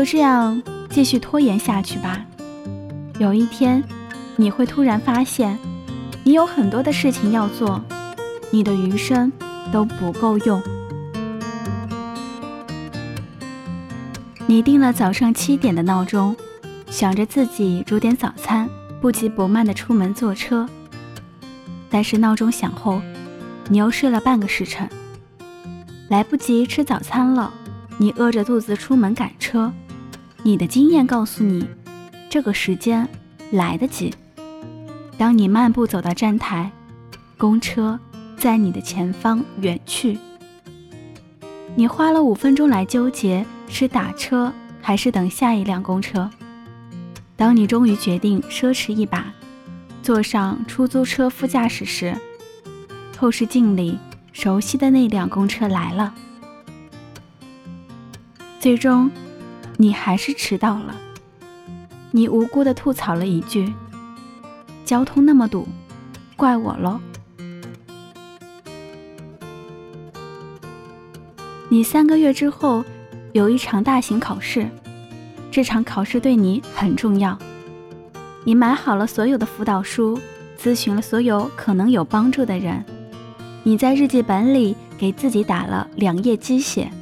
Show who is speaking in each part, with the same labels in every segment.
Speaker 1: 就这样继续拖延下去吧。有一天，你会突然发现，你有很多的事情要做，你的余生都不够用。你定了早上七点的闹钟，想着自己煮点早餐，不急不慢地出门坐车。但是闹钟响后，你又睡了半个时辰，来不及吃早餐了。你饿着肚子出门赶车，你的经验告诉你，这个时间来得及。当你漫步走到站台，公车在你的前方远去。你花了五分钟来纠结是打车还是等下一辆公车。当你终于决定奢侈一把，坐上出租车副驾驶时，后视镜里熟悉的那辆公车来了。最终，你还是迟到了。你无辜的吐槽了一句：“交通那么堵，怪我喽。”你三个月之后有一场大型考试，这场考试对你很重要。你买好了所有的辅导书，咨询了所有可能有帮助的人。你在日记本里给自己打了两页鸡血。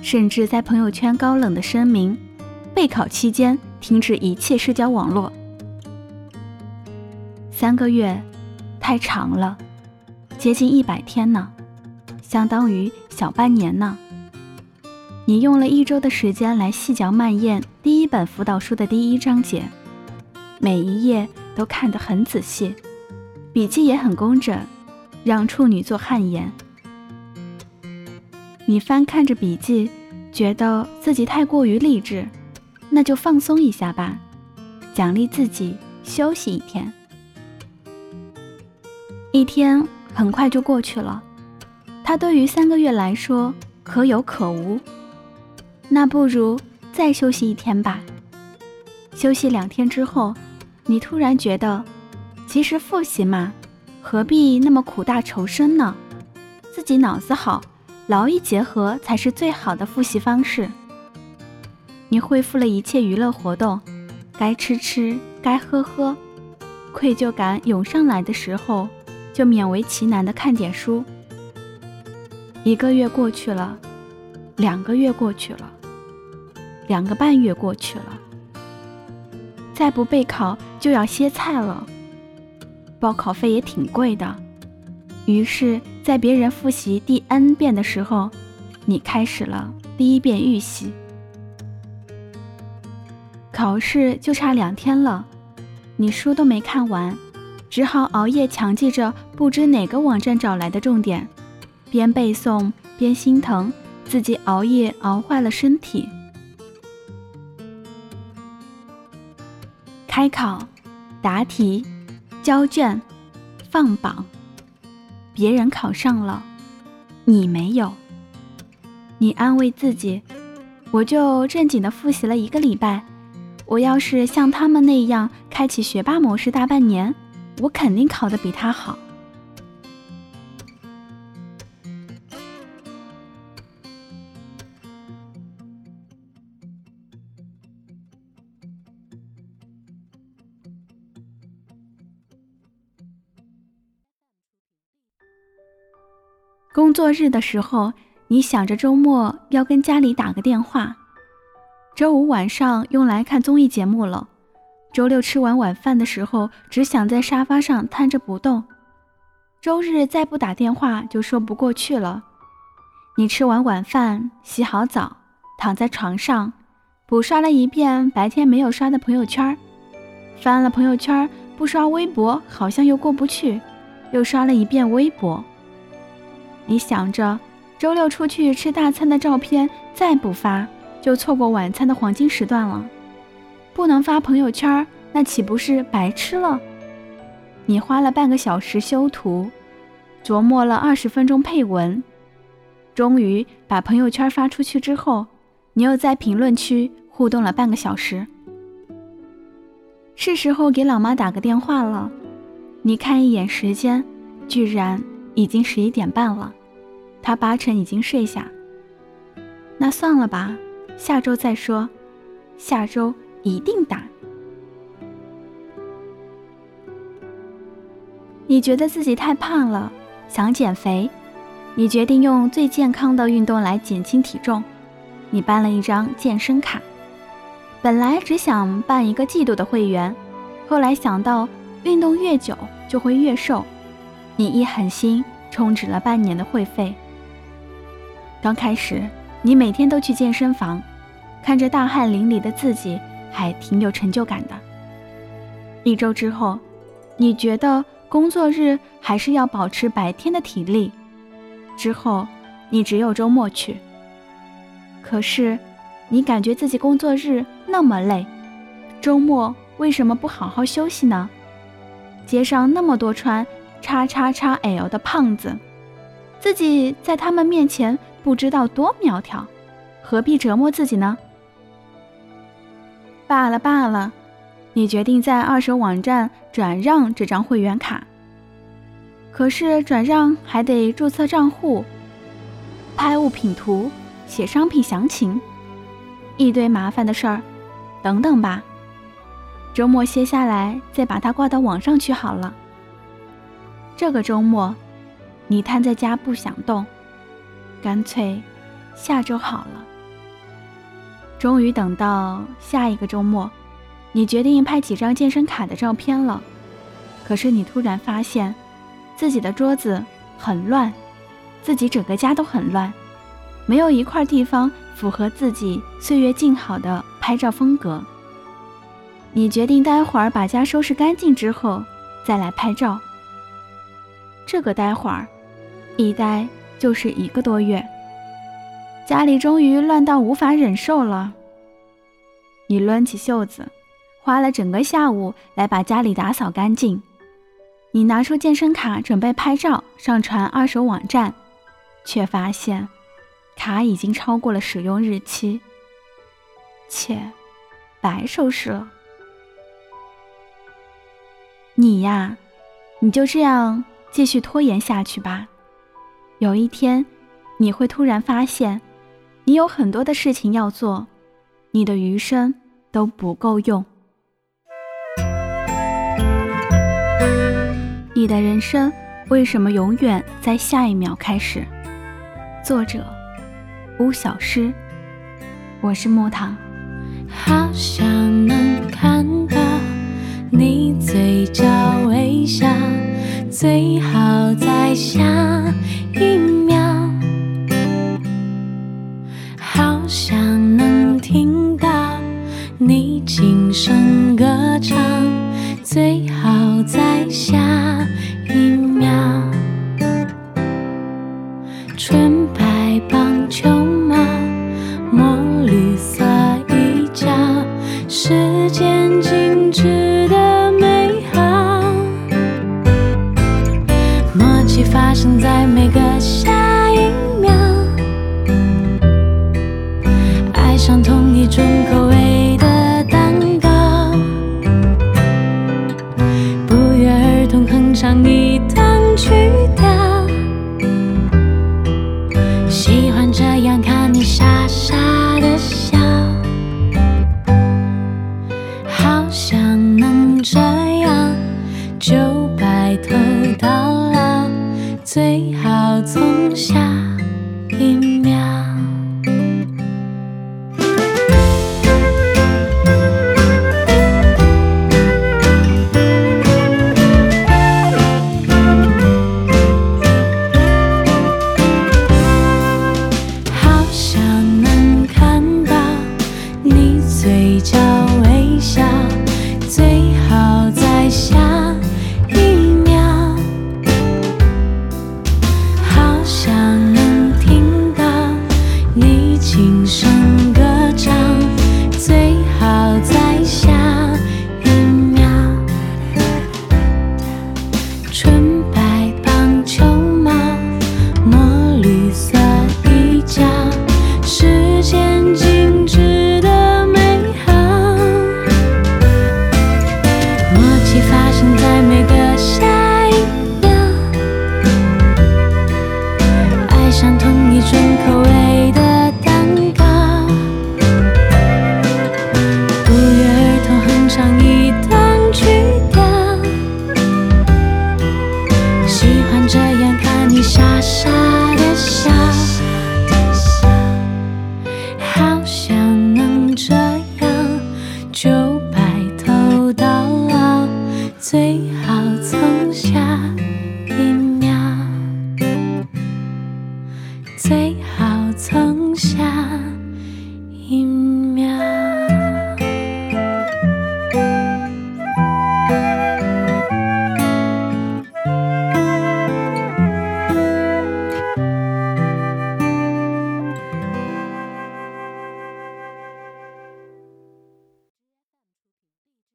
Speaker 1: 甚至在朋友圈高冷的声明：备考期间停止一切社交网络。三个月，太长了，接近一百天呢，相当于小半年呢。你用了一周的时间来细嚼慢咽第一本辅导书的第一章节，每一页都看得很仔细，笔记也很工整，让处女座汗颜。你翻看着笔记，觉得自己太过于励志，那就放松一下吧，奖励自己休息一天。一天很快就过去了，它对于三个月来说可有可无。那不如再休息一天吧。休息两天之后，你突然觉得，其实复习嘛，何必那么苦大仇深呢？自己脑子好。劳逸结合才是最好的复习方式。你恢复了一切娱乐活动，该吃吃，该喝喝。愧疚感涌上来的时候，就勉为其难的看点书。一个月过去了，两个月过去了，两个半月过去了。再不备考就要歇菜了，报考费也挺贵的。于是，在别人复习第 n 遍的时候，你开始了第一遍预习。考试就差两天了，你书都没看完，只好熬夜强记着不知哪个网站找来的重点，边背诵边心疼自己熬夜熬坏了身体。开考、答题、交卷、放榜。别人考上了，你没有。你安慰自己，我就正经的复习了一个礼拜。我要是像他们那样开启学霸模式大半年，我肯定考得比他好。工作日的时候，你想着周末要跟家里打个电话；周五晚上用来看综艺节目了；周六吃完晚饭的时候，只想在沙发上瘫着不动；周日再不打电话就说不过去了。你吃完晚饭，洗好澡，躺在床上，补刷了一遍白天没有刷的朋友圈，翻了朋友圈，不刷微博好像又过不去，又刷了一遍微博。你想着周六出去吃大餐的照片再不发，就错过晚餐的黄金时段了。不能发朋友圈，那岂不是白吃了？你花了半个小时修图，琢磨了二十分钟配文，终于把朋友圈发出去之后，你又在评论区互动了半个小时。是时候给老妈打个电话了。你看一眼时间，居然已经十一点半了。他八成已经睡下，那算了吧，下周再说。下周一定打。你觉得自己太胖了，想减肥，你决定用最健康的运动来减轻体重。你办了一张健身卡，本来只想办一个季度的会员，后来想到运动越久就会越瘦，你一狠心充值了半年的会费。刚开始，你每天都去健身房，看着大汗淋漓的自己，还挺有成就感的。一周之后，你觉得。工作日还是要保持白天的体力，之后你只有周末去。可是，你感觉自己工作日那么累，周末为什么不好好休息呢？街上那么多穿叉叉叉 L 的胖子，自己在他们面前不知道多苗条，何必折磨自己呢？罢了罢了。你决定在二手网站转让这张会员卡，可是转让还得注册账户、拍物品图、写商品详情，一堆麻烦的事儿。等等吧，周末歇下来再把它挂到网上去好了。这个周末，你瘫在家不想动，干脆下周好了。终于等到下一个周末。你决定拍几张健身卡的照片了，可是你突然发现，自己的桌子很乱，自己整个家都很乱，没有一块地方符合自己岁月静好的拍照风格。你决定待会儿把家收拾干净之后再来拍照。这个待会儿，一待就是一个多月，家里终于乱到无法忍受了。你抡起袖子。花了整个下午来把家里打扫干净。你拿出健身卡准备拍照上传二手网站，却发现卡已经超过了使用日期，且白收拾了。你呀，你就这样继续拖延下去吧。有一天，你会突然发现，你有很多的事情要做，你的余生都不够用。你的人生为什么永远在下一秒开始？作者：巫小诗。我是木糖。
Speaker 2: 好想能看到你嘴角微笑，最好在下一秒。好想能听到你轻声歌唱，最好在下。
Speaker 3: 奇发生在每个下一秒，爱上同一种口。你傻傻。